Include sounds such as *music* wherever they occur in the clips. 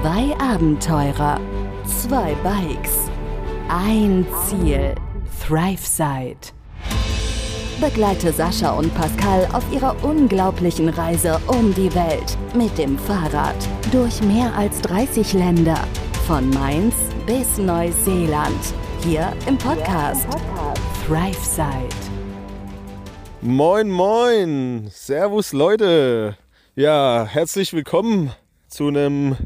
Zwei Abenteurer, zwei Bikes, ein Ziel, ThriveSide. Begleite Sascha und Pascal auf ihrer unglaublichen Reise um die Welt mit dem Fahrrad durch mehr als 30 Länder, von Mainz bis Neuseeland, hier im Podcast ThriveSide. Moin, moin, Servus Leute. Ja, herzlich willkommen zu einem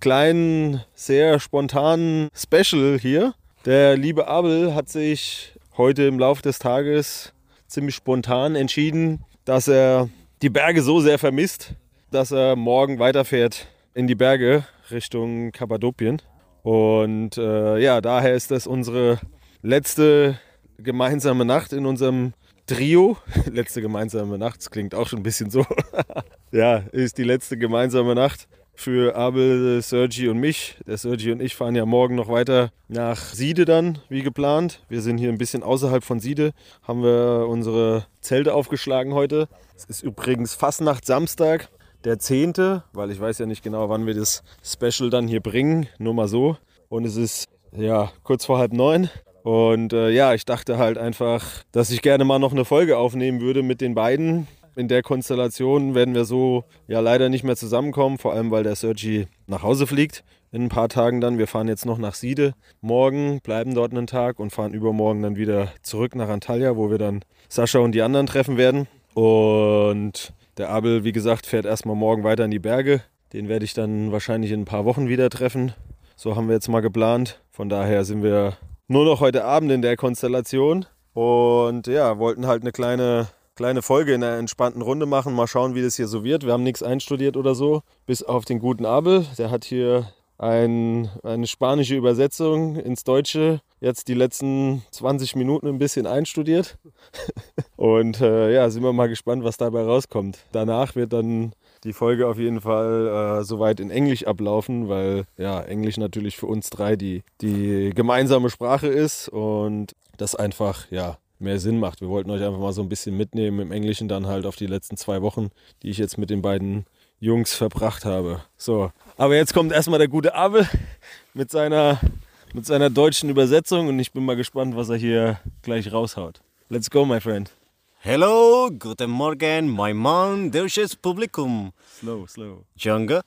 kleinen, sehr spontanen Special hier. Der liebe Abel hat sich heute im Laufe des Tages ziemlich spontan entschieden, dass er die Berge so sehr vermisst, dass er morgen weiterfährt in die Berge Richtung Kappadokien. Und äh, ja, daher ist das unsere letzte gemeinsame Nacht in unserem Trio. *laughs* Letzte gemeinsame Nacht, das klingt auch schon ein bisschen so. *laughs* ja, ist die letzte gemeinsame Nacht für Abel, Sergi und mich. Der Sergi und ich fahren ja morgen noch weiter nach Siede dann, wie geplant. Wir sind hier ein bisschen außerhalb von Siede, haben wir unsere Zelte aufgeschlagen heute. Es ist übrigens Fastnacht Samstag, der 10., weil ich weiß ja nicht genau, wann wir das Special dann hier bringen, nur mal so. Und es ist ja kurz vor halb neun. Und äh, ja, ich dachte halt einfach, dass ich gerne mal noch eine Folge aufnehmen würde mit den beiden in der Konstellation werden wir so ja leider nicht mehr zusammenkommen, vor allem weil der Sergi nach Hause fliegt in ein paar Tagen dann. Wir fahren jetzt noch nach Siede morgen, bleiben dort einen Tag und fahren übermorgen dann wieder zurück nach Antalya, wo wir dann Sascha und die anderen treffen werden. Und der Abel, wie gesagt, fährt erstmal morgen weiter in die Berge. Den werde ich dann wahrscheinlich in ein paar Wochen wieder treffen. So haben wir jetzt mal geplant. Von daher sind wir nur noch heute Abend in der Konstellation. Und ja, wollten halt eine kleine kleine Folge in einer entspannten Runde machen. Mal schauen, wie das hier so wird. Wir haben nichts einstudiert oder so, bis auf den guten Abel. Der hat hier ein, eine spanische Übersetzung ins Deutsche jetzt die letzten 20 Minuten ein bisschen einstudiert. *laughs* Und äh, ja, sind wir mal gespannt, was dabei rauskommt. Danach wird dann die Folge auf jeden Fall äh, soweit in Englisch ablaufen, weil ja, Englisch natürlich für uns drei die, die gemeinsame Sprache ist und das einfach, ja, mehr Sinn macht. Wir wollten euch einfach mal so ein bisschen mitnehmen im Englischen dann halt auf die letzten zwei Wochen, die ich jetzt mit den beiden Jungs verbracht habe. So, aber jetzt kommt erstmal der gute Abel mit seiner, mit seiner deutschen Übersetzung und ich bin mal gespannt, was er hier gleich raushaut. Let's go, my friend. Hello, guten Morgen, mein Mann, deutsches Publikum. Slow, slow. Junge,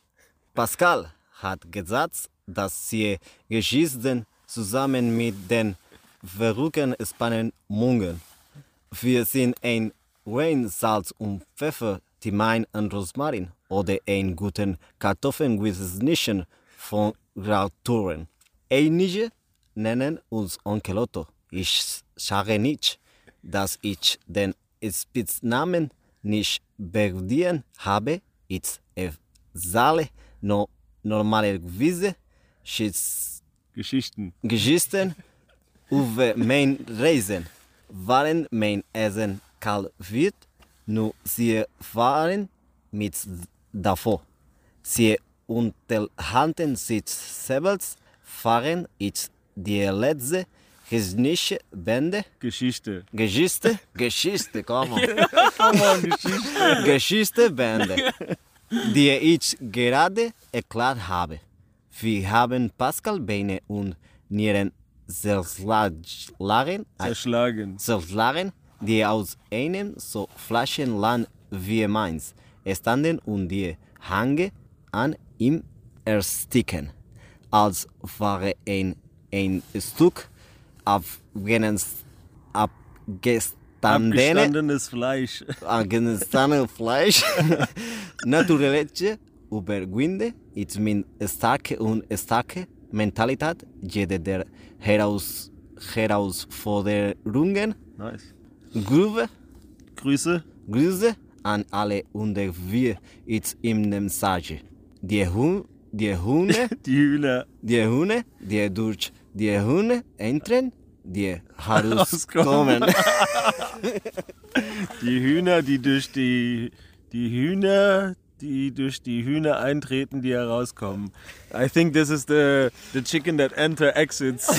Pascal hat gesagt, dass sie Geschichten zusammen mit den verrücken Spannungen. Wir sind ein Wein, Salz und Pfeffer, Thymian und Rosmarin oder einen guten Kartoffeln von Rauturen. Einige nennen uns Onkel Otto. Ich sage nicht, dass ich den Spitznamen nicht verdient habe. Ich erzähle no normalerweise Geschichten. Geschichten über mein Reisen. Waren mein Essen kalt wird, nur sie waren mit davor. Sie unterhalten sich selbst, fahren ich die letzte technische Bände. Geschichte. Geschichte? Geschichte, komm on. *laughs* Come on, Geschichte. Geschichte Bände, die ich gerade erklärt habe. Wir haben Pascal Beine und Nieren zerschlagen, Zerschlagen. zerschlagen, die aus einem so flachen Land wie meins standen und die Hange an ihm ersticken, als wäre ein, ein Stück Afghanens abgestandene Abgestandenes Fleisch. *laughs* Afghanistan Fleisch. *laughs* Natürlich überwinde ich min starke und starke Mentalität jede der Heraus Herausforderungen Nice. Grüße, Grüße. Grüße an alle und wir jetzt im Message. Die, Hu die Hunde, *laughs* Die Hühner. die Hunde, die durch die Hunde entern, die *laughs* herauskommen. *laughs* Die Hühner, die durch die die Hühner, die durch die Hühner eintreten, die herauskommen. I think this is the the chicken that enter exits. *laughs*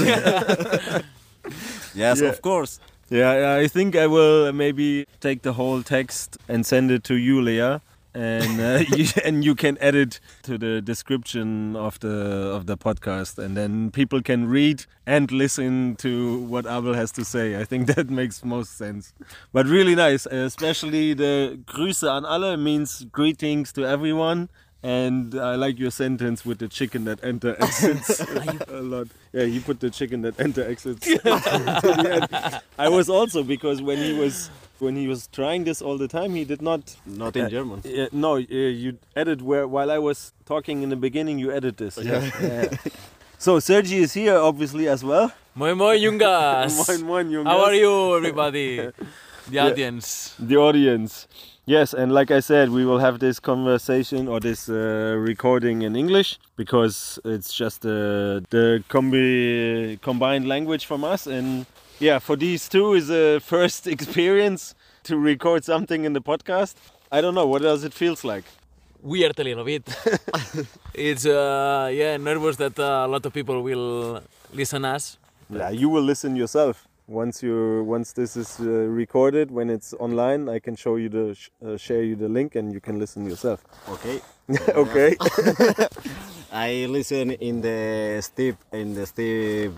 yes, Yeah. of course. yeah, yeah, I think I will maybe take the whole text and send it to you, Leah. And uh, *laughs* you, and you can edit to the description of the of the podcast, and then people can read and listen to what Abel has to say. I think *laughs* that makes most sense. But really nice, especially the Grüße an alle means greetings to everyone. And I like your sentence with the chicken that enter *laughs* exits a lot. Yeah, he put the chicken that enter exits to the end. I was also because when he was when he was trying this all the time, he did not. Not in German. Uh, no, uh, you edit where while I was talking in the beginning, you edit this. Yeah. *laughs* yeah. So Sergi is here obviously as well. Moin moin Jungas. *laughs* moin moin Jungas. How are you everybody? *laughs* The audience. The audience. Yes, and like I said, we will have this conversation or this uh, recording in English because it's just uh, the combi combined language from us. And yeah, for these two is a *laughs* first experience to record something in the podcast. I don't know, what does it feels like? Weird a little bit. *laughs* it's uh, yeah nervous that uh, a lot of people will listen us. Yeah, you will listen yourself once you once this is uh, recorded when it's online i can show you the sh uh, share you the link and you can listen yourself Okay. *laughs* okay I listen in the steep in the steep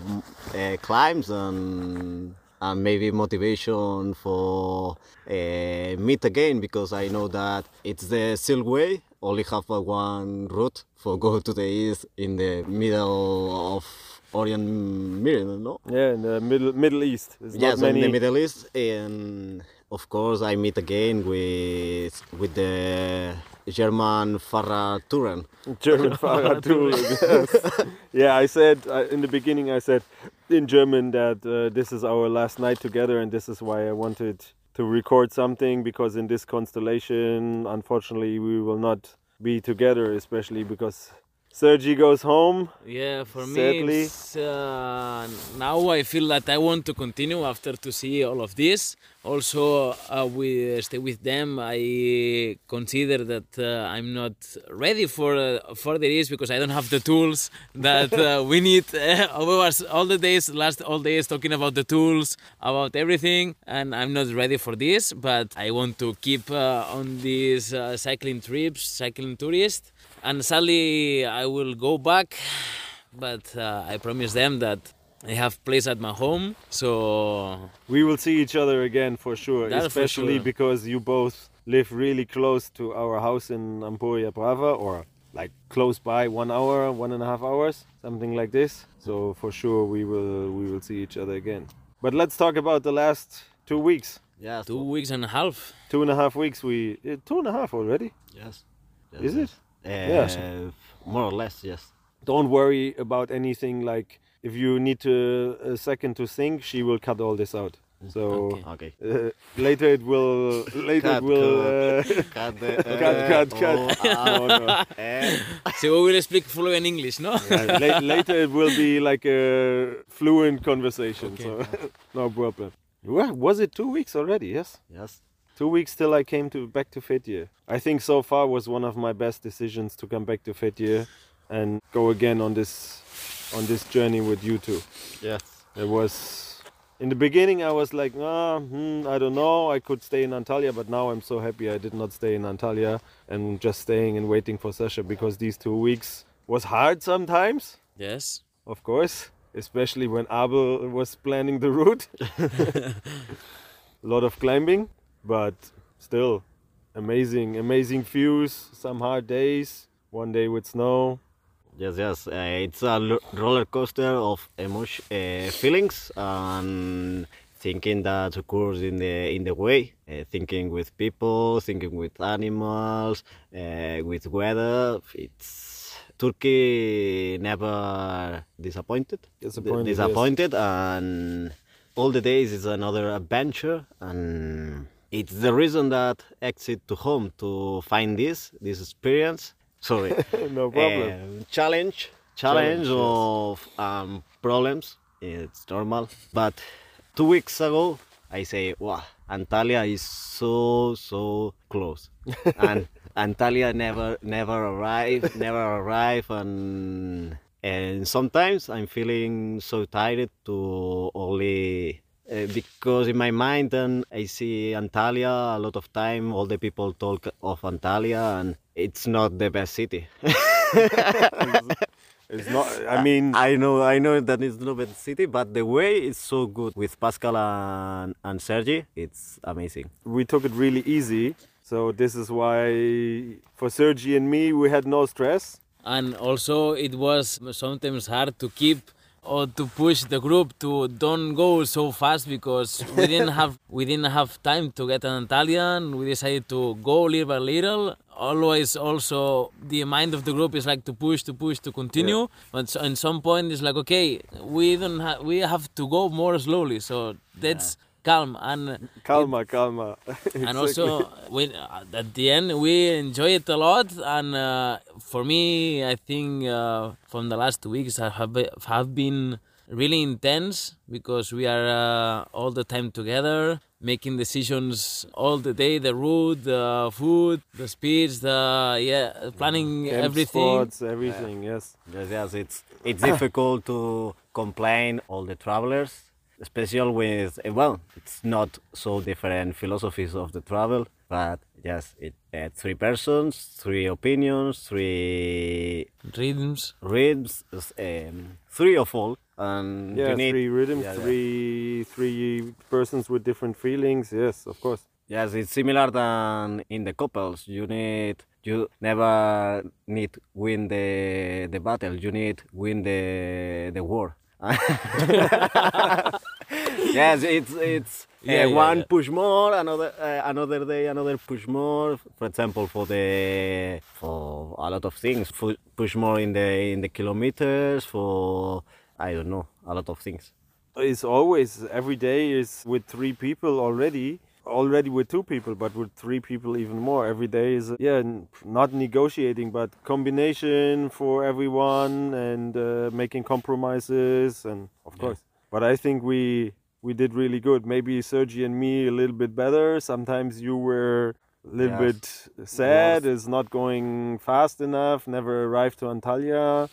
uh, climbs and and maybe motivation for uh, meet again because I know that it's the Silk Way. Only have one route for go to the east in the middle of Orient Meridian, no? yeah in the middle middle east there's yes, not many in the Middle East, and of course I meet again with with the German Fahrrad Touren. german *laughs* Fahrradtour, yes. yeah i said uh, in the beginning i said in german that uh, this is our last night together and this is why i wanted to record something because in this constellation unfortunately we will not be together especially because sergi goes home Yeah, for me Sadly. it's, uh, now I feel that I want to continue after to see all of this. Also, uh, we stay with them. I consider that uh, I'm not ready for uh, for this because I don't have the tools that uh, *laughs* we need. *laughs* Was all the days, last all days, talking about the tools, about everything, and I'm not ready for this. But I want to keep uh, on these uh, cycling trips, cycling tourist, and sadly I will go back but uh, I promise them that I have place at my home. So We will see each other again for sure, That's for especially sure. because you both live really close to our house in Empuriabrava, or like close by, one hour, one and a half hours, something like this. So for sure we will we will see each other again. But let's talk about the last two weeks, Yeah, two weeks and a half. two and a half weeks. We eh, two and a half already. Yes. yes Is it? Yes. Uh, More or less, yes. Don't worry about anything like if you need to, a second to think, she will cut all this out. So Okay. Okay. uh, later it will later Cut, it will. Uh, Cut, the, *laughs* cut, cut, cut. oh, ah, *laughs* no, no. eh. So we will speak fluent English, no? Yeah, la- later it will be like a fluent conversation, Okay. so *laughs* no problem. Was it two weeks already? Yes, Yes. Two weeks till I came to back to Fethiye. I think so far was one of my best decisions to come back to Fethiye and go again on this on this journey with you two. Yes. It was in the beginning I was like, ah, hmm, I don't know. I could stay in Antalya, but now I'm so happy I did not stay in Antalya and just staying and waiting for Sascha because these two weeks was hard sometimes yes. of course, especially when Abel was planning the route. A *laughs* *laughs* lot of climbing, but still amazing, amazing views, some hard days, one day with snow. Yes, yes. Uh, it's a roller coaster of emotion, uh, feelings and thinking that occurs in the in the way. Uh, thinking with people, thinking with animals, uh, with weather. It's Turkey never disappointed. Disappointed, yes. disappointed, and all the days is another adventure and. It's the reason that exit to home to find this this experience. Sorry, *laughs* no problem. uh, challenge, challenge Challenge, of um, problems. It's normal. But two weeks ago, I say, wow, Antalya is so so close, *laughs* and Antalya never never arrive, never arrive, and and sometimes I'm feeling so tired to only uh, because in my mind and I see Antalya a lot of time. All the people talk of Antalya, and it's not the best city. *laughs* It's not. I mean, I know, I know that it's not the best city, but the way is so good with Pascal and, and Sergi. It's amazing. we took it really easy. So this is why for Sergi and me we had no stress. and also it was sometimes hard to keep or to push the group to don't go so fast because we didn't *laughs* have we didn't have time to get an Italian. We decided to go little by little. Always, also the mind of the group is like to push, to push, to continue. But so, in some point, it's like okay, we don't have we have to go more slowly. So that's calm and Calma, calma. *laughs* and also we, uh, at the end we enjoy it a lot and uh, for me i think uh, from the last two weeks I have, have been really intense because we are uh, all the time together making decisions all the day the route the food the speeds the yeah planning Camp everything spots, everything. Yes. Yes, yes, it's it's difficult to complain all the travelers, especially with eh, well, it's not so different philosophies of the travel, but yes, it uh, three persons, three opinions, three rhythms rhythms, um, three of all, and Yeah, you need three rhythms, yeah, yeah. three three persons with different feelings. Yes, of course. Yes, it's similar than in the couples. You need you never need win the the battle. You need win the the war. *laughs* *laughs* *laughs* yes, it's it's uh, Yeah, yeah, one yeah. push more, another uh, another day another push more. For example, for the for a lot of things, fu- push more in the in the kilometers. For I don't know, a lot of things. It's always every day is with three people already. Already with two people, but with three people even more. Every day is yeah, not negotiating, but combination for everyone and uh, making compromises and of course. But I think we we did really good. Maybe Sergi and me a little bit better. Sometimes you were a little Yes. bit sad. It's not going fast enough. Never arrived to Antalya.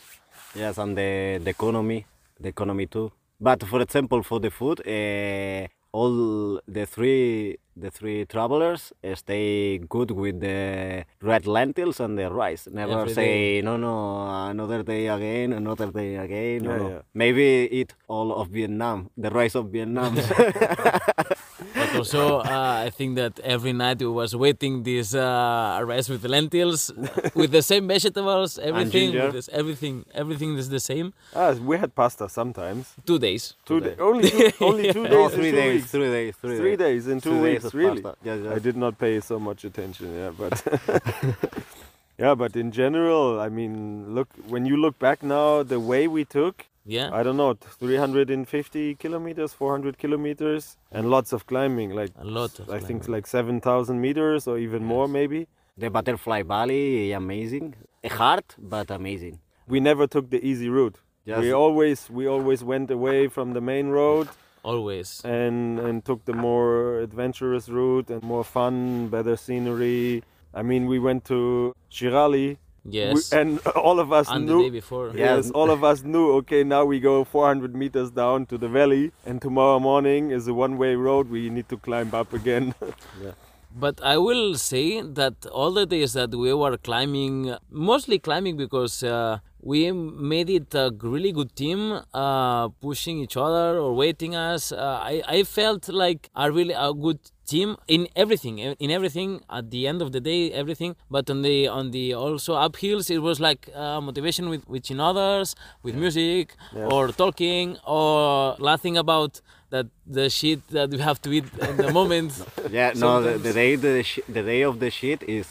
Yes, and the, the economy, the economy too. But for example, for the food, uh, all the three the three travelers stay good with the red lentils and the rice. Never Every say no, no, another day again, another day again. no, Yeah, no. yeah. Maybe eat all of Vietnam, the rice of Vietnam. *laughs* *laughs* Also, uh, I think that every night we was waiting this uh, rice with lentils, *laughs* with the same vegetables, everything, with this, everything, everything is the same. Ah, we had pasta sometimes. Two days. Two days. Only two, only two days. no, *laughs* three two days, weeks. three days, three, Three days in two days weeks, of really. pasta. Yes, yes. I did not pay so much attention, yeah, but *laughs* yeah, but in general, I mean, look when you look back now, the way we took, Yeah. I don't know, 350 kilometers, 400 kilometers, and lots of climbing, like A lot of I think climbing. like 7,000 meters or even more, maybe. The Butterfly Valley, amazing. Hard, but amazing. We never took the easy route. Yes. We always we always went away from the main road Always. and and took the more adventurous route and more fun, better scenery. I mean, we went to Chirali, Yes. we, and all of us and the knew. day before. Yeah. Yes, all of us knew. Okay, now we go 400 meters down to the valley, and tomorrow morning is a one-way road. We need to climb up again. *laughs* yeah. But I will say that all the days that we were climbing, mostly climbing because uh, we made it a really good team, uh, pushing each other or waiting us. Uh, I, I felt like a really a good team in everything, in everything. At the end of the day, everything. But on the on the also uphills, it was like uh, motivation with with each others, with music, or talking, or laughing about that the shit that we have to eat in the moment. *laughs* Yeah, no, the, the day the, sh- the day of the shit is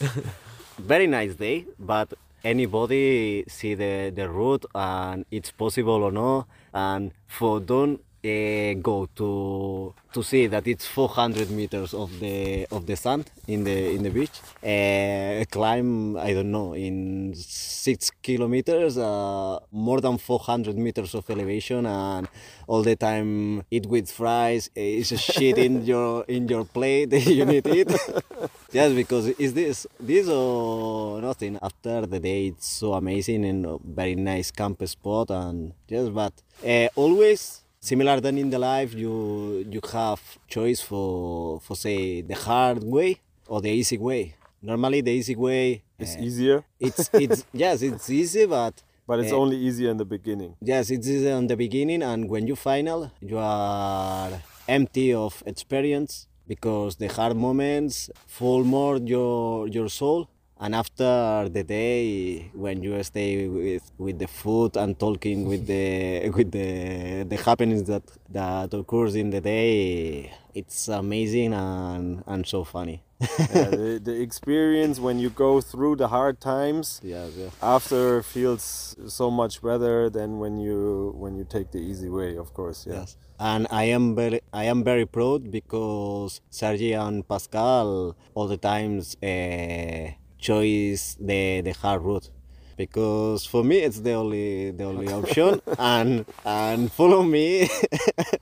very nice day, but anybody see the the route and it's possible or no, and for don't uh, go to to see that it's 400 meters of the of the sand in the in the beach. Uh, climb I don't know in six kilometers, uh, more than 400 meters of elevation, and all the time eat with fries. eh, It's a shit in *laughs* your in your plate. *laughs* you need it. *laughs* yes, because is this this or nothing? After the day, it's so amazing and a very nice camp spot, and yes, but uh, always Similar than in the life, you you have choice for for say the hard way or the easy way. Normally, the easy way It's uh, easier, it's it's *laughs* yes, it's easy, but but it's uh, only easier in the beginning. Yes, it's easy on the beginning, and when you final, you are empty of experience because the hard moments full more your your soul. And after the day, when you stay with, with the food and talking with the *laughs* with the the happenings that that occurs in the day, it's amazing and and so funny. Yeah, the, the experience when you go through the hard times *laughs* yes, yes. after feels so much better than when you when you take the easy way. Of course, yeah. Yes. And I am very I am very proud because Sergi and Pascal all the times uh, choose the the hard route because for me it's the only the only option *laughs* and and follow me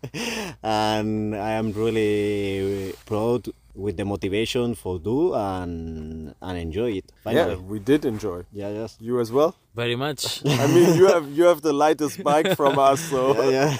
*laughs* and I am really proud with the motivation for do and and enjoy it. Yeah, we did enjoy. Yeah, yes. You as well. Very much. I mean, you *laughs* have you have the lightest bike from us, so Yeah.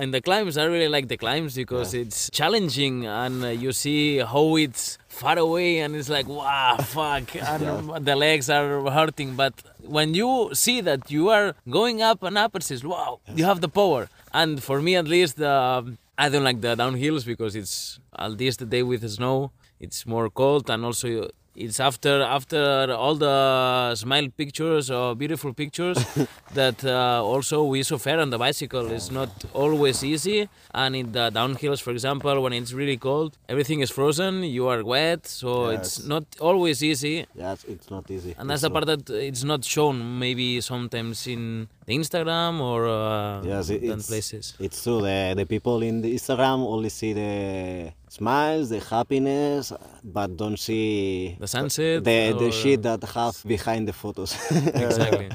In the climbs, I really like the climbs because it's challenging and uh, you see how it's far away and it's like, wow, *laughs* fuck, and the legs are hurting. But when you see that you are going up and up, it says, wow, you have the power. And for me, at least, um I don't like the downhills because it's at least the day with the snow. It's more cold and also it's after after all the smile pictures or beautiful pictures *laughs* that uh, also we suffer on the bicycle. It's not always easy, and in the downhills, for example, when it's really cold, everything is frozen. You are wet, so it's not always easy. Yes, it's not easy. And that's It's the part that it's not shown maybe sometimes in the Instagram or uh, Yes, it, it's, places. it's true. The, the people in the Instagram only see the smiles, the happiness, but don't see The sunset the, or- the shit that have behind the photos. *laughs* Exactly.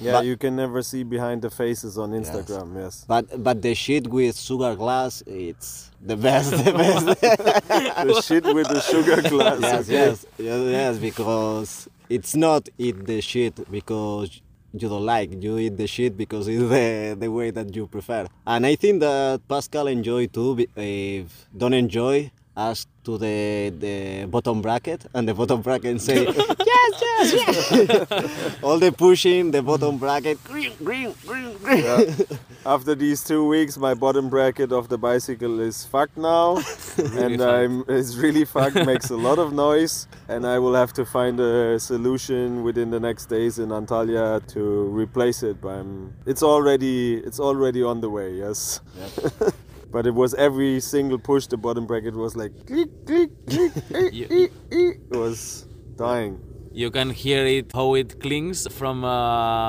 yeah, But- you can never see behind the faces on Instagram. Yes, but but the shit with sugar glass, it's the best. The best. *laughs* the shit with the sugar *laughs* glass. yes, okay. yes, yes, yes, because it's not eat the shit because you don't like. You eat the shit because it's the, the way that you prefer. And I think that Pascal enjoy too. If don't enjoy, ask to the the bottom bracket, and the bottom bracket say *laughs* yes, yes, yes. *laughs* All the pushing, the bottom bracket, green, green, green, green. Yeah. After these two weeks, my bottom bracket of the bicycle is fucked now, *laughs* and fucked. I'm it's really fucked. Makes a lot of noise, and I will have to find a solution within the next days in Antalya to replace it. But I'm, it's already it's already on the way. Yes. But it was every single push, the bottom bracket was like click, click, click, *laughs* You- eh, eh. it was dying. You can hear it how it clings from uh,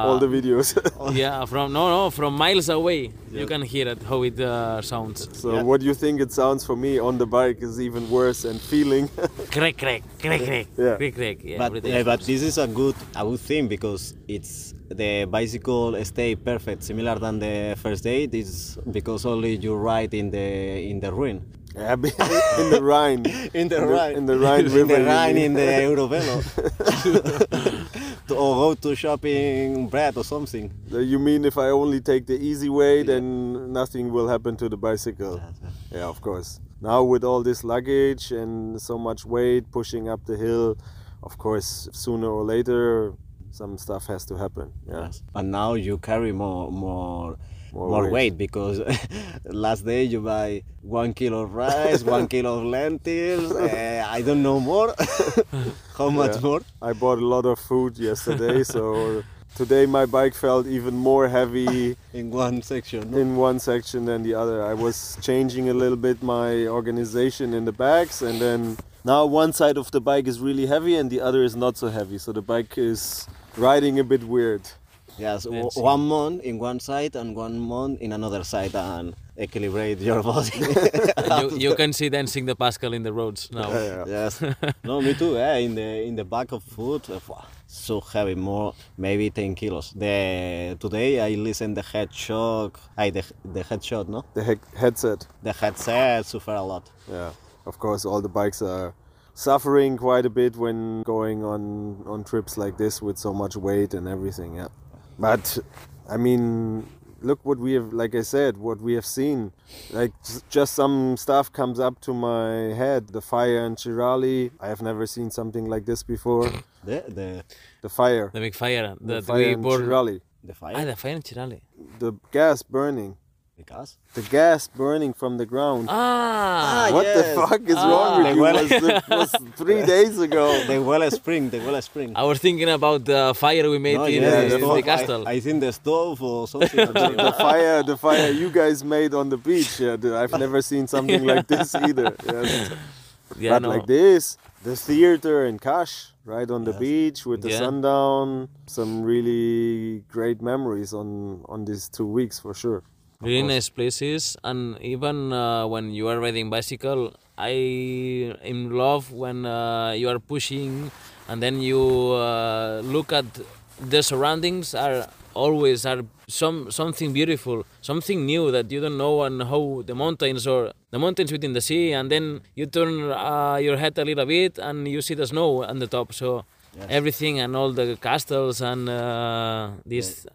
All the videos. *laughs* yeah from no no from miles away. You can hear it how it uh, sounds. so Yeah. what do you think it sounds for me on the bike is even worse and feeling *laughs* crack crack crack crack Yeah. crack crack. Yeah, but, everything. uh, but this is a good a good thing because it's the bicycle stay perfect similar than the first day this because only you ride in the in the ruin Yeah, *laughs* *laughs* in the Rhine. in the Rhine *laughs* in the Rhine in the Rhine in the Eurovelo to, or go to shopping bread or something You mean if I only take the easy way, then nothing will happen to the bicycle? Yeah, of course. Now with all this luggage and so much weight pushing up the hill, of course, sooner or later, some stuff has to happen. Yeah. Yes. And now you carry more more More more, weight. weight. because *laughs* last day you buy one kilo of rice, one kilo of lentils. Uh, *laughs* I don't know more. *laughs* How much Yeah. more? I bought a lot of food yesterday, so today my bike felt even more heavy *laughs* In one section. no? in one section than the other. I was changing a little bit my organization in the bags, and then now one side of the bike is really heavy and the other is not so heavy. So the bike is riding a bit weird. Yes, w- one month in one side and one month in another side and equilibrate your *laughs* body. *laughs* you, you can see dancing the Pascal in the roads now. Yeah. yes. No, me too. Eh? In the in the back of foot, uh, wow, so heavy, more maybe ten kilos. The today I listen the head shock. I the the head shot, no. The he- headset. The headset suffer a lot. Yeah. Of course, all the bikes are suffering quite a bit when going on on trips like this with so much weight and everything. Yeah. But I mean, look what we have, like I said, what we have seen. Like just some stuff comes up to my head. The fire in Chirali. I have never seen something like this before. *coughs* The the The fire. The big fire The that fire we in burned. Chirali. the fire. Ah, the fire in Chirali. The gas burning. Because The gas burning from the ground. Ah, what yes. the fuck is wrong with Ah. you? Well- Was, it was *laughs* three days ago. the well spring, the well spring. I was thinking about the fire we made No, in, yeah, in the the stove. castle. I, I think the stove or something. *laughs* the fire, the fire you guys made on the beach. Yeah, I've never seen something like *laughs* this either. Yes. yeah, but no. like this, the theater in Kash, right on the Yes. beach with the Yeah. sundown. Some really great memories on on these two weeks for sure. Really nice places and even uh, when you are riding bicycle i am love when uh, you are pushing and then you uh, look at the surroundings are always are some something beautiful something new that you don't know and how the mountains or the mountains within the sea and then you turn uh, your head a little bit and you see the snow on the top. So everything and all the castles and uh, these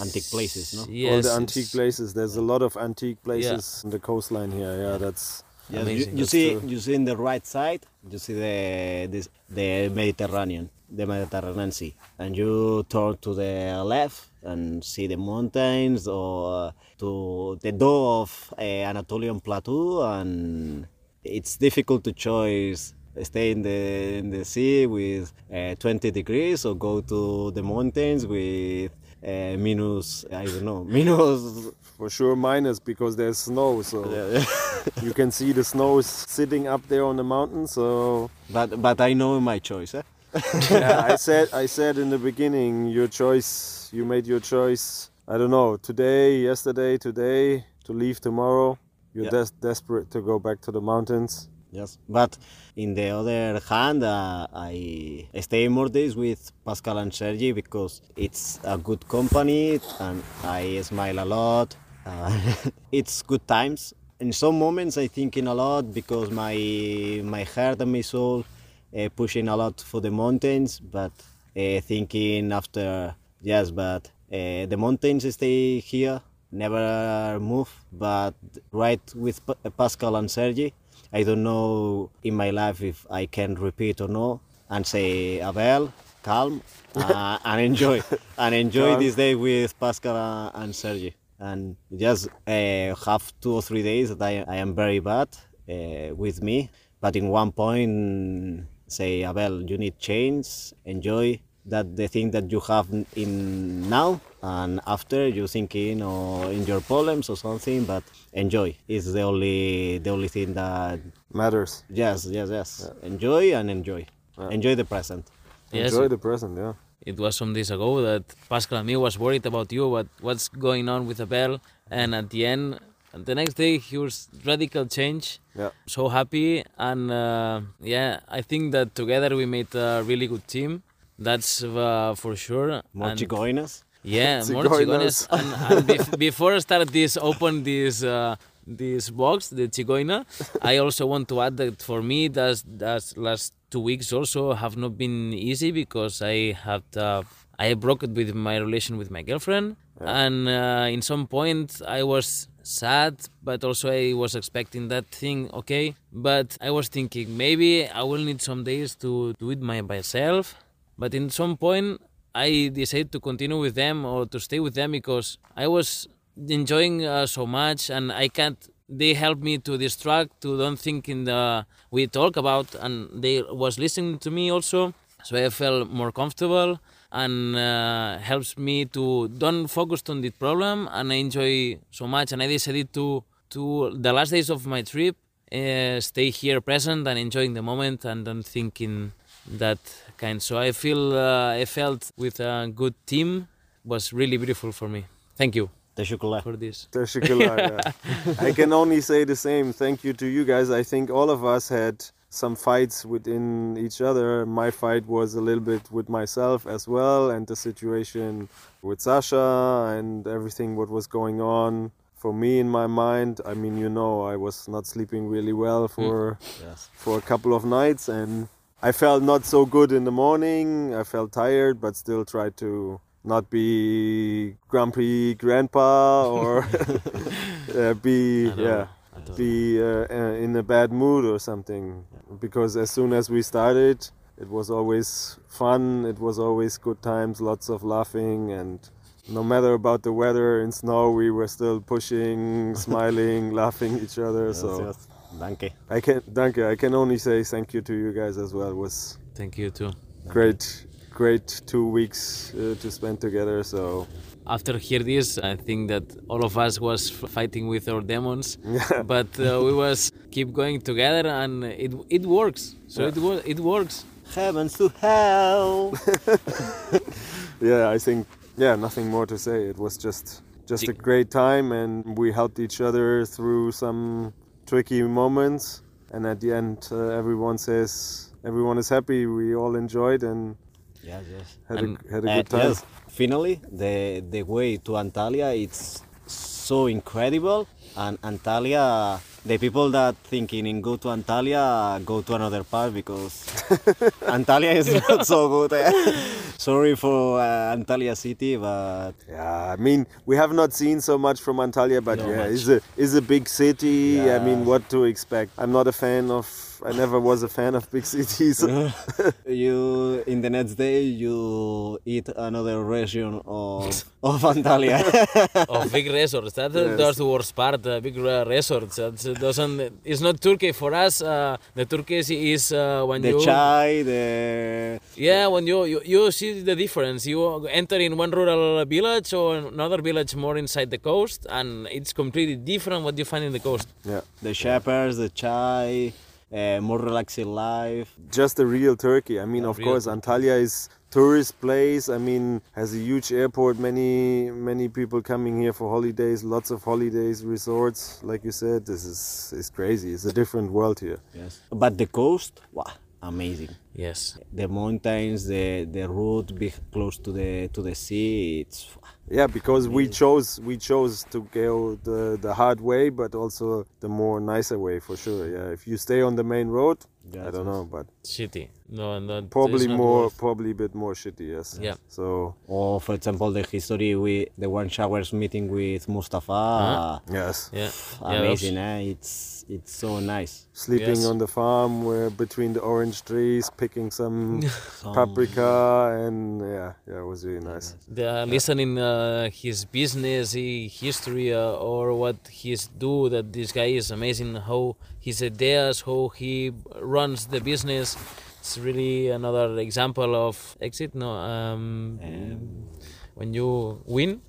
Antique places, no? yes, All the antique places. There's a lot of antique places in the coastline here. Yeah, that's Yes, you, Amazing. you That's see, true. you see in the right side, you see the this, the Mediterranean, the Mediterranean Sea, and you turn to the left and see the mountains or to the door of uh, Anatolian Plateau, and it's difficult to choose stay in the in the sea with uh, 20 degrees or go to the mountains with uh, minus I don't know *laughs* minus for sure minus because there's snow. So *laughs* you can see the snow is sitting up there on the mountain. So but but I know my choice. Eh? *laughs* yeah, I said I said in the beginning your choice. You made your choice. I don't know today, yesterday, today to leave tomorrow. You're Yeah. des- desperate to go back to the mountains. Yes, but in the other hand, uh, I stay more days with Pascal and Sergi because it's a good company and I smile a lot. Uh, *laughs* it's good times. In some moments, I thinking a lot because my my heart and my soul uh, pushing a lot for the mountains, but uh, thinking after yes, but uh, the mountains stay here, never move. But right with Pa- Pascal and Sergi, I don't know in my life if I can repeat or no, and say Abel, calm, *laughs* uh, and enjoy, and enjoy Calm. this day with Pascal and Sergi, and just uh, have two or three days that I, I am very bad uh, with me, but in one point say Abel, you need change, enjoy that the thing that you have in now and after you thinking or in your problems or something. But enjoy is the only the only thing that Matters. yes yes yes enjoy and enjoy enjoy the present Yes. Enjoy the present. Yeah. It was some days ago that Pascal and me was worried about you, what what's going on with Abel, and at the end, the next day, he was radical change. Yeah. So happy, and uh, yeah, I think that together we made a really good team. That's uh, for sure. more And- chicoinas yeah, *laughs* more Chigoinas. and, and bef- before I start this, open this uh, this box, the chigoina. I also want to add that for me, that's that's last two weeks also have not been easy because I have uh, I broke it with my relation with my girlfriend, and uh, in some point I was sad, but also I was expecting that thing. Okay, but I was thinking maybe I will need some days to do it my myself. But in some point, I decided to continue with them or to stay with them because I was enjoying uh, so much and I can't. They helped me to distract, to don't think in the we talk about, and they was listening to me also, so I felt more comfortable and uh, helps me to don't focus on the problem and I enjoy so much. And I decided to to the last days of my trip uh, stay here present and enjoying the moment and don't thinking that kind. So I feel uh, I felt with a good team was really beautiful for me. Thank you the chocolate for this. Teşekkürler, yeah. *laughs* I can only say the same. Thank you to you guys. I think all of us had some fights within each other. My fight was a little bit with myself as well, and the situation with Sascha and everything what was going on for me in my mind. I mean, you know, I was not sleeping really well for yes for a couple of nights and I felt not so good in the morning. I felt tired, but still tried to not be grumpy grandpa or *laughs* uh, be yeah be uh, uh, in a bad mood or something. Because as soon as we started it was always fun. It was always good times lots of laughing. And no matter about the weather in snow we were still pushing smiling *laughs* laughing each other. Yes, so yes. Danke. i can thank you i can only say thank you to you guys as well it was Thank you too. great great two weeks uh, to spend together so After hear this, I think that all of us was fighting with our demons, *laughs* Yeah. but uh, we was keep going together, and it it works. So Yeah. it wo- it works. Heavens to hell. *laughs* yeah i think yeah nothing more to say it was just just a great time and we helped each other through some tricky moments and at the end uh, everyone says everyone is happy. We all enjoyed and yes, yes. had, And, a, had a Uh, good time. yes, finally, the the way to Antalya it's so incredible, and Antalya, the people that thinking in go to Antalya go to another part because *laughs* Antalya is not so good. eh? *laughs* Sorry for uh, Antalya city, but yeah i mean we have not seen so much from antalya but Not yeah much. it's a it's a big city i mean what to expect i'm not a fan of i never was a fan of big cities *laughs* you in the next day you eat another region of *laughs* of Antalya. *laughs* of big resorts. That, Yes. That's the worst part. Uh, big uh, resorts. That doesn't. It's not Turkey for us. Uh, the Turkey is uh, when the you. chai, the Yeah, when you, you you see the difference, you enter in one rural village or another village more inside the coast, and it's completely different what you find in the coast. yeah the shepherds, the chai, uh, more relaxing life. just a real Turkey. I mean, A of course. Antalya is tourist place. I mean, has a huge airport. Many many people coming here for holidays. Lots of holidays, resorts. Like you said, this is is crazy. It's a different world here. Yes. But the coast, wow, amazing. Yes. The mountains, the the route be close to the to the sea. It's Yeah, because we chose we chose to go the the hard way, but also the more nicer way for sure. Yeah, if you stay on the main road, I don't know, but Shitty. No, no. probably more worth- probably a bit more shitty. Yes. Yeah. So or for example the history with the one showers meeting with Mustafa. yes, Yeah. Yeah, Amazing, eh? It's it's so nice. sleeping Yes. on the farm where between the orange trees picking *laughs* some paprika and yeah yeah it was really nice the listening uh, his business he, history uh, or what he's do that this guy is amazing how his ideas how he runs the business it's really another example of exit no um, when you win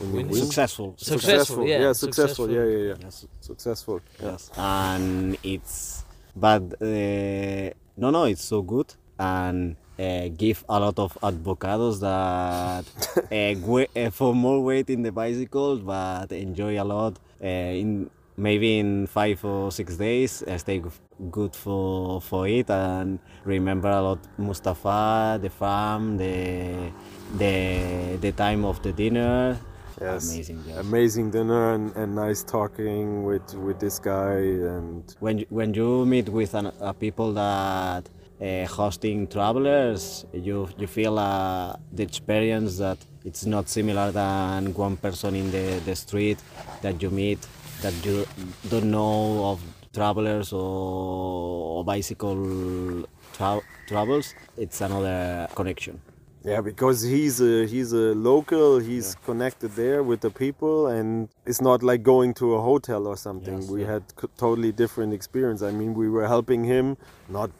When you Win. win. Successful. Successful, yeah, successful, successful. yeah yeah yeah Yes. successful yeah. Yes. And it's but uh, no no it's so good. And uh, give a lot of advocados that *laughs* uh, we- uh, for more weight in the bicycle but enjoy a lot uh, in maybe in five or six days uh, stay good for for it and remember a lot Mustafa the farm the the the time of the dinner Yes. amazing yes. amazing dinner and, and nice talking with with this guy and when you, when you meet with an, uh, people that uh, hosting travelers you you feel uh, the experience that it's not similar than one person in the, the street that you meet that you don't know of travelers or, or bicycle tra- travels it's another connection yeah because he's a he's a local he's connected there with the people and it's not like going to a hotel or something Yes, we yeah. had c- totally different experience i mean we were helping him not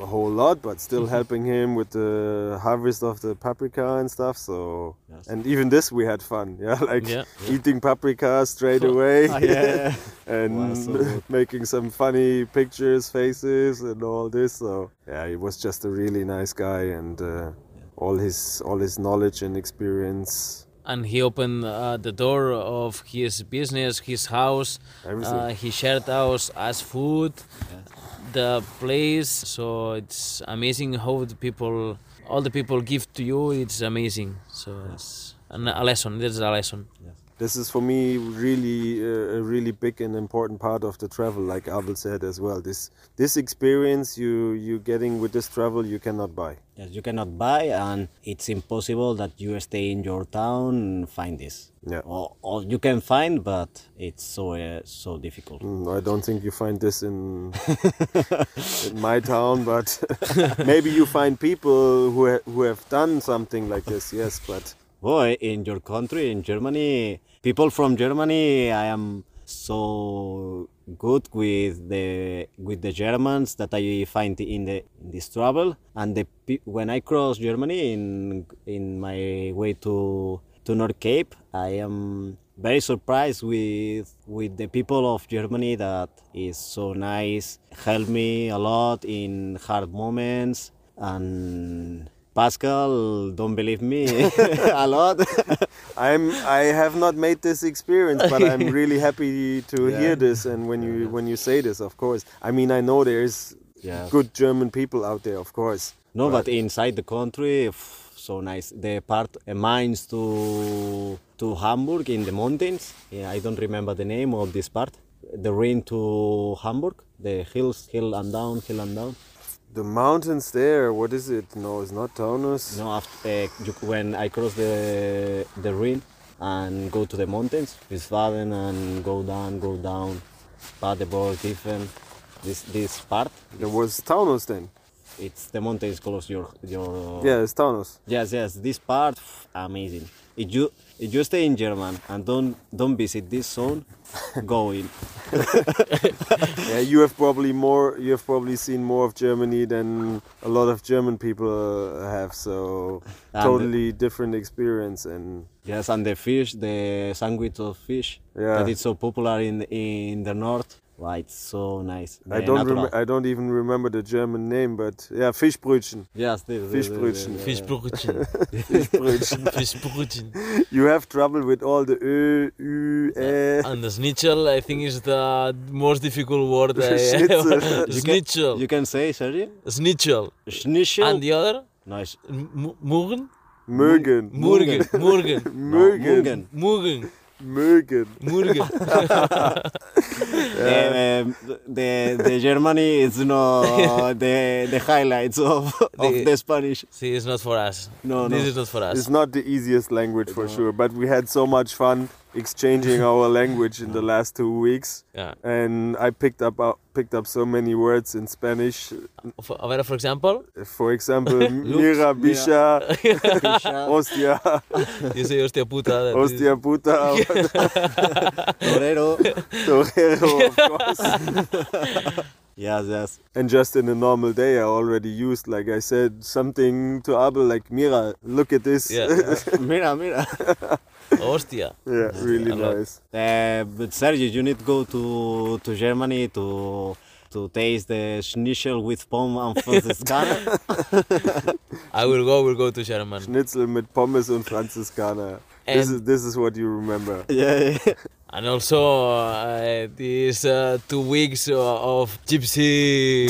a whole lot but still *laughs* helping him with the harvest of the paprika and stuff so Yes. and even this we had fun *laughs* yeah like Yeah. eating paprika straight *laughs* away Ah, yeah. and Wow, so making some funny pictures faces and all this so yeah he was just a really nice guy and uh, all his all his knowledge and experience and he opened uh, the door of his business, his house. Everything. Uh, he shared us as food, the place. So it's amazing how the people, all the people give to you. It's amazing. So it's an, a lesson. This is a lesson. This is for me really uh, a really big and important part of the travel, like Abel said as well. This this experience you you getting with this travel you cannot buy. Yes, you cannot buy, and it's impossible that you stay in your town and find this. Yeah. Or, or you can find, but it's so uh, so difficult. Mm, I don't think you find this in *laughs* in my town, but *laughs* maybe you find people who ha- who have done something like this. Yes, but Boy, in your country, in Germany, people from Germany, I am so good with the with the Germans that I find in the in this travel. And the when I cross Germany in in my way to to North Cape, I am very surprised with with the people of Germany that is so nice, help me a lot in hard moments and Pascal, don't believe me *laughs* a lot. I'm I have not made this experience, but I'm *laughs* really happy to hear this. And when you when you say this, of course, I mean I know there's Yeah. good German people out there, of course. no, but inside the country, so nice. The part uh, Mainz to to Hamburg in the mountains. Yeah, I don't remember the name of this part. The Rhine to Hamburg, the hills, hill and down, hill and down. The mountains there, what is it? No, it's not Taunus. No, after, uh, you, when I cross the the Rhine and go to the mountains, Wiesbaden and go down, go down, Paderborn, Tiffen, this this part. There was Taunus then. It's the mountains close your your. Yeah, it's Taunus. Yes, yes. This part, amazing. If you if you stay in German and don't don't visit this zone, go in. *laughs* Yeah, you have probably more. You have probably seen more of Germany than a lot of German people uh, have. So And- totally different experience. And Yes, and the fish, the sandwich of fish, Yeah. that is so popular in in the north. Wow, it's so nice. I don't. natural. Rem- I don't even remember the German name, but yeah, Fischbrötchen. yes, this, this, Fischbrötchen. this, *laughs* Fischbrötchen. Fischbrötchen. Fischbrötchen. you have trouble with all the ö, ü, ä. Uh, and the schnitzel, I think, is the most difficult word. Uh, *laughs* I Schnitzel. *laughs* You can, Schnitzel. you can say, Sergio? Schnitzel. Schnitzel. And the other? Nice. M- Morgen? Mögen. Morgen. Morgen. Mögen. Morgen. Morgen. Mögen. Morgen. *laughs* Um, the the Germany is no *laughs* the the highlights of, of The- the Spanish. See, it's not for us. No, This no. is not for us. It's not the easiest language for sure, but we had so much fun exchanging our language in the last two weeks, Yeah. and I picked up uh, picked up so many words in Spanish. For, for example, For example, *laughs* mira, bisha, *laughs* hostia, *laughs* you say hostia puta. that is- hostia puta, Torero. torero, of course. yes, yes. And just in a normal day, I already used, like I said, something to Abel, like mira, look at this. Yeah. mira, mira. Hostia. Yeah, really A nice. Uh, but Sergio, you need to go to to Germany to to taste the schnitzel with Pommes and franziskaner. *laughs* I will go, We'll go to Germany. Schnitzel mit Pommes und Franziskaner. This is this is what you remember. yeah, yeah. *laughs* And also, uh, these uh, two weeks uh, of gypsy,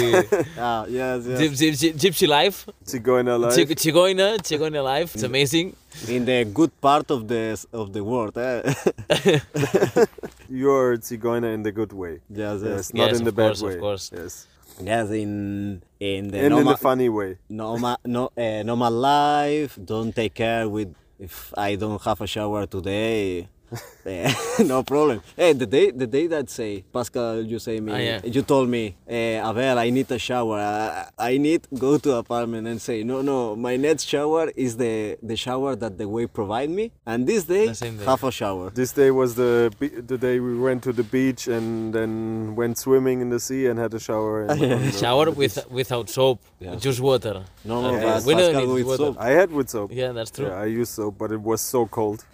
*laughs* Ah, yes, yes. gypsy, gypsy, gypsy life, Zigeuner life. Chig- Chigoina, Chigoina life. It's amazing. In the good part of the of the world. Eh? *laughs* You're a Zigeuner in the good way. yes, Yes, yes. not Yes, in the bad course, of way. course. Yes. Yes, in in the And in normal, the funny way. normal, no, uh, normal life. Don't take care with if I don't have a shower today. *laughs* eh, *laughs* no problem. Hey, the day the day that say Pascal, you say me, Ah, yeah. you told me, eh, Abel, I need a shower. I, I need go to apartment and say no, no. My next shower is the the shower that the way provide me, and this day The same day. have a shower. This day was the the day we went to the beach and then went swimming in the sea and had a shower. And *laughs* on the- *laughs* Shower with without soap, Yeah. just water. No, no, Okay. but We Pascal with water. soap. I had with soap. Yeah, that's true. Yeah, I used soap, but it was so cold.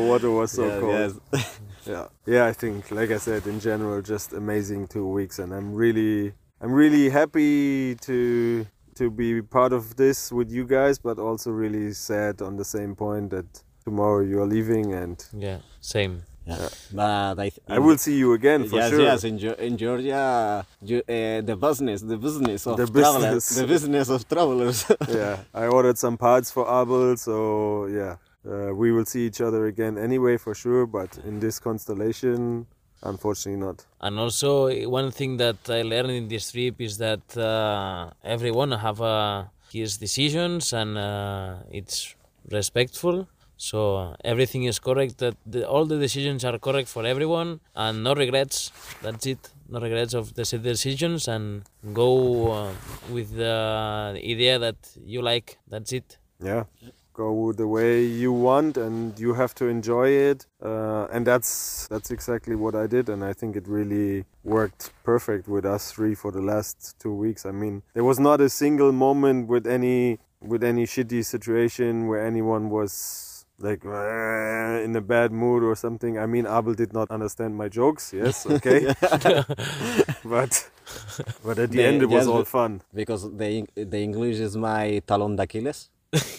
The water was so Yes, cold. yes. *laughs* Yeah, yeah. I think, like I said, in general, just amazing two weeks, and I'm really, I'm really happy to to be part of this with you guys, but also really sad on the same point that tomorrow you are leaving, and Yeah, same. Yeah. But I, th- I will see you again for yes, sure. yes. In, Geo- in Georgia, you, uh, the business, the business of The travelers, business. the business of travelers. *laughs* yeah, I ordered some parts for Abel, so yeah, Uh, we will see each other again anyway for sure, but in this constellation, unfortunately not. And also, one thing that I learned in this trip is that uh, everyone have uh, his decisions and uh, it's respectful. So everything is correct. That the, all the decisions are correct for everyone, and no regrets. That's it. No regrets of the decisions, and go uh, with the idea that you like. That's it. Yeah. Go the way you want, and you have to enjoy it. Uh, and that's that's exactly what I did, and I think it really worked perfect with us three for the last two weeks. I mean, there was not a single moment with any with any shitty situation where anyone was like in a bad mood or something. I mean, Abel did not understand my jokes. Yes, *laughs* okay, *laughs* but but at the, The- end it was all fun. because the the English is my talon d'Achilles.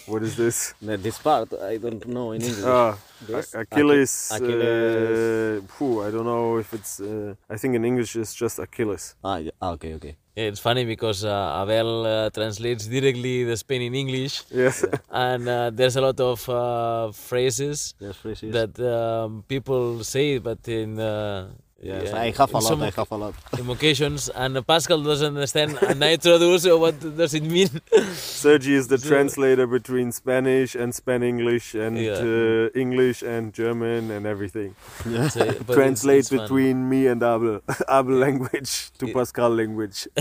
What is this? This part I don't know in English. Ah, This? Achilles. Achi- Achilles. Uh, phew, I don't know if it's. Uh, I think in English it's just Achilles. Ah, yeah. ah, okay, okay. It's funny because uh, Abel uh, translates directly the Spain in English, Yes. *laughs* and uh, there's a lot of uh, phrases Yes, please. Yes. that um, people say, but in uh, yes, yeah, I have a in lot. some I have a lot. in occasions, and Pascal doesn't understand, and I introduce what does it mean. Sergi is the So- translator between Spanish and Span English and Yeah. uh, English and German and everything. So, but it's- Translate it's fun. between me and Abel, Abel language to Yeah. Pascal language. *laughs*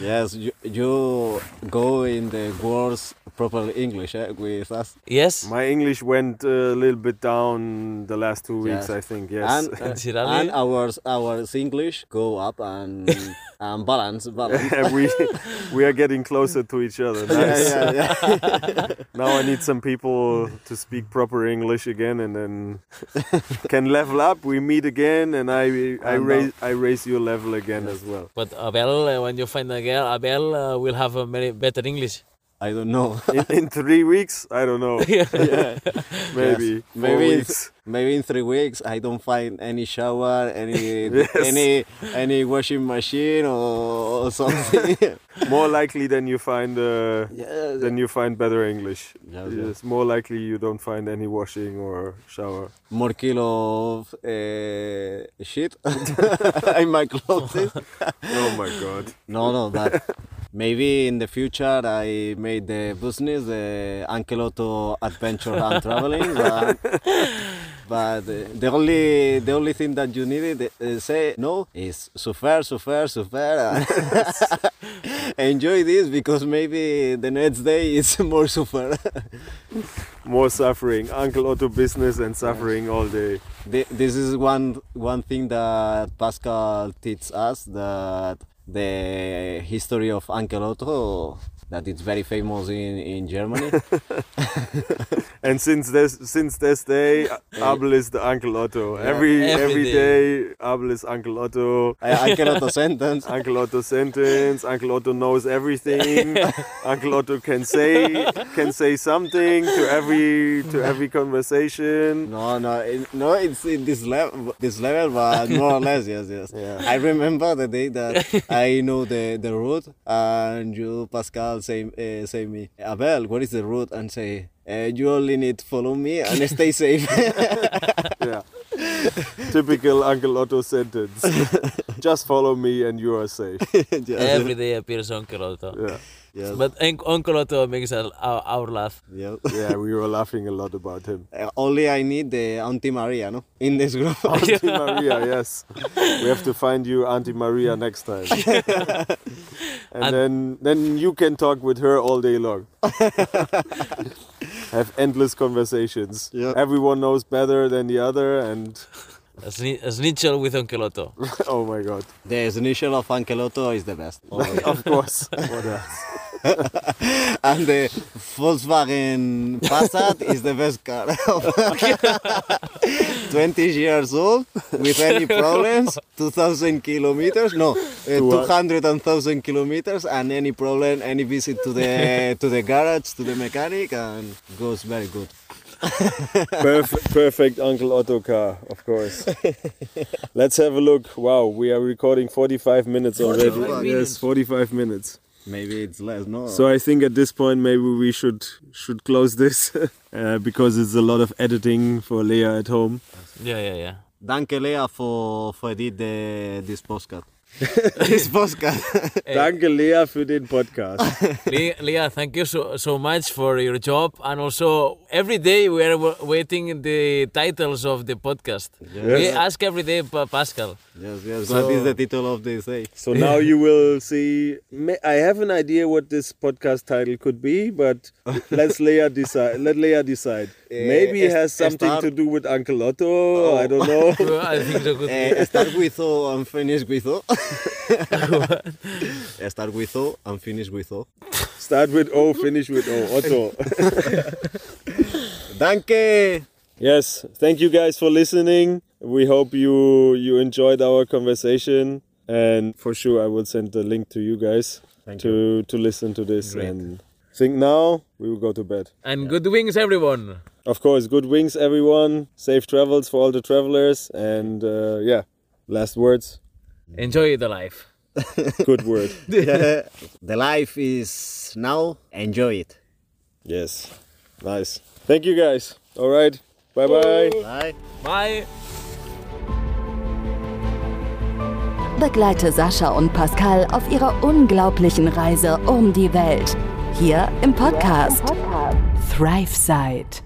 yes, you, you go in the words proper English eh, with us. Yes, My English went a little bit down the last two weeks, Yes. I think. Yes. And, *laughs* and our our English go up and *laughs* and balance balance. And we we are getting closer to each other. Nice. yeah, yeah, yeah. *laughs* Now I need some people to speak proper English again, and then *laughs* can level up. We meet again, and I I And, uh, raise I raise your level again as well. but Abel, uh, when you find a girl, Abel uh, will have a very better English. I don't know. *laughs* In, in three weeks, I don't know. *laughs* *laughs* yeah. Maybe four Maybe in, weeks. maybe in three weeks I don't find any shower, any Yes. any any washing machine or, or something. More likely than you find uh, yeah, than you find better English. Yes, yes. It's more likely you don't find any washing or shower. more kilo of uh, shit in my clothes. Oh my god. no, no, but maybe in the future I made the business, the Uncle Otto Adventure and Traveling. *laughs* But, but the only the only thing that you needed uh, say no is suffer, suffer, suffer. *laughs* Enjoy this because maybe the next day is *laughs* more suffer. More suffering. Uncle Otto business and suffering all day. Thi- this is one one thing that Pascal teaches us that the history of Uncle Otto that it's very famous in, in Germany. *laughs* And since this since this day, *laughs* Abel is the Uncle Otto. Every Every every day. day, Abel is Uncle Otto. Uncle Otto sentence. *laughs* Uncle Otto sentence. Uncle Otto knows everything. Uncle Otto can say can say something to every to every conversation. No, no, it, no. It's in this level, this level, but more or less, yes, yes. Yeah. I remember the day that I know the the route, and you, Pascal, say uh, say me, Abel, what is the route? And say, uh, you only need to follow me and stay *laughs* safe. Yeah. Typical Uncle Otto sentence. Just follow me and you are safe. *laughs* Yes, Every day appears Uncle Otto. Yeah. yes. But Uncle Otto makes our, our, our laugh. yeah. Yeah, we were laughing a lot about him. *laughs* Uh, only I need the Auntie Maria, no? In this group. Auntie Maria, yes. We have to find you Auntie Maria next time. And, And- then then you can talk with her all day long. *laughs* have endless conversations. Yeah. Everyone knows better than the other and As sni- a snitchel with Uncle Otto. *laughs* oh my god. the initial of Uncle Otto is the best. *laughs* Of course. what else? *laughs* and the Volkswagen Passat is the best car. *laughs* 20 years old, with any *laughs* problems, 2,000 kilometers, no, uh, Two- 200,000 kilometers, and any problem, any visit to the to the garage, to the mechanic, and goes very good. Perfect, perfect Uncle Otto car, of course. Let's have a look. Wow, we are recording 45 minutes already. 45 Yes, 45 minutes. Maybe it's less, no? So I think at this point maybe we should should close this *laughs* uh, because it's a lot of editing for Leah at home. Yeah, yeah, yeah. Danke, Lea, for, for edit the, this podcast. *laughs* this podcast. *laughs* Danke Lea für den Podcast. Leah, Leah, thank you so, so much for your job. And also, every day we are waiting the titles of the podcast. We ask every day, Pascal. Yes, yes. what is the title of this day? So now you will see. *laughs* I have an idea what this podcast title could be, but let's *laughs* Leah decide. Let Leah decide. Maybe it has something start- to do with Uncle Otto. Oh. I don't know. *laughs* I think so good. Uh, start with O and finish with O. Eh, start with O and finish with O. Start with O, finish with O. Otto. Danke! Yes, thank you guys for listening. We hope you you enjoyed our conversation, and for sure I will send the link to you guys to to listen to this. Great. And think now we will go to bed. And good wings, everyone. Of course, good wings, everyone. Safe travels for all the travelers, and uh, yeah, last words. Enjoy the life. *laughs* Good word. *laughs* the life is now, enjoy it. yes, nice. Thank you guys. All right. Bye bye. Bye. Bye. Begleite Sascha und Pascal auf ihrer unglaublichen Reise um die Welt. Hier im Podcast, ThriveSide.